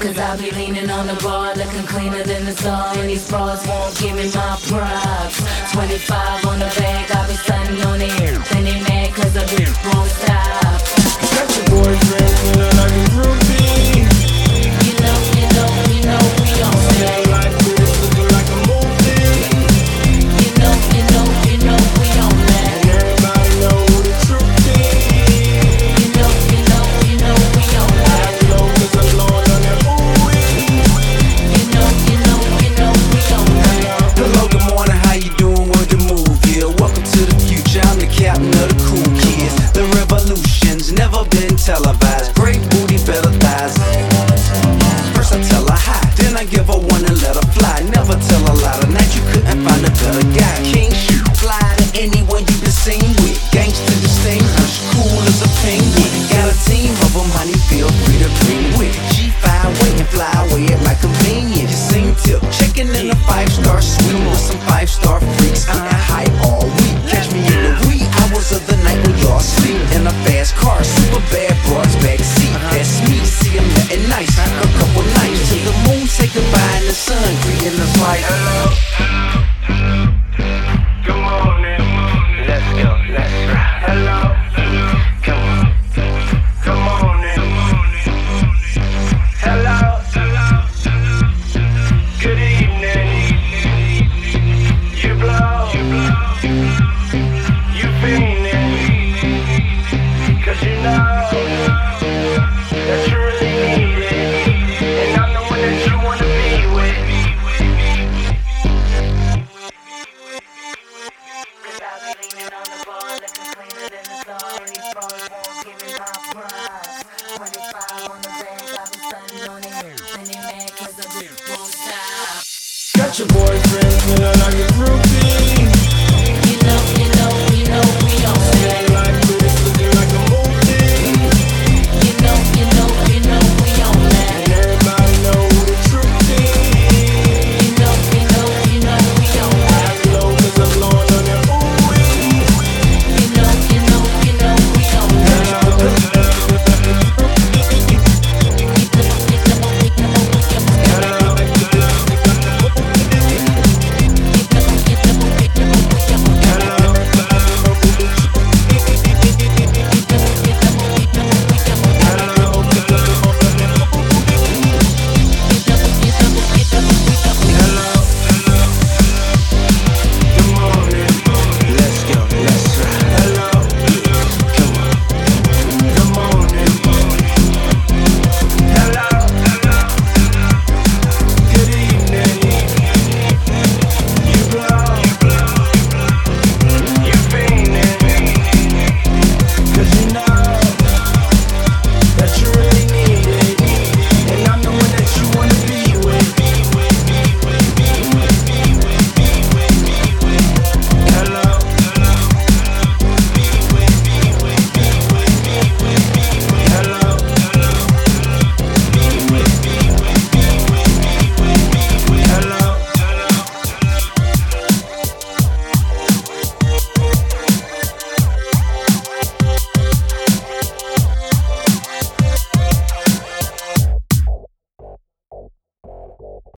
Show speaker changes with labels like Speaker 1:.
Speaker 1: Cause I be leaning on the bar, looking cleaner than the sun. And these bras won't give me my props. 25 on the bag, I be stunning on it. Then they mad cause the
Speaker 2: I
Speaker 3: give her one and let her fly. Never tell a lie. Tonight you couldn't find a better guy. King shoot, fly to anyone you been seen with. Gangsta distinguished, cool as a penguin. Got a team of them, honey, feel free to bring with. G5 way and fly away at my convenience. You sing tip, checking in a five star suite with some five star freaks. Getting high all week. Catch me in the wee hours of the night when y'all sleep in a fast car. Super bad broads backseat. That's me. See him letting nice. A couple nights the moon say goodbye and the sun greeting us like.
Speaker 2: Good morning. Let's go, let's ride. Hello. Come on. Come on in. Hello. Good evening. You blow. You fiending. your boyfriend, and I get.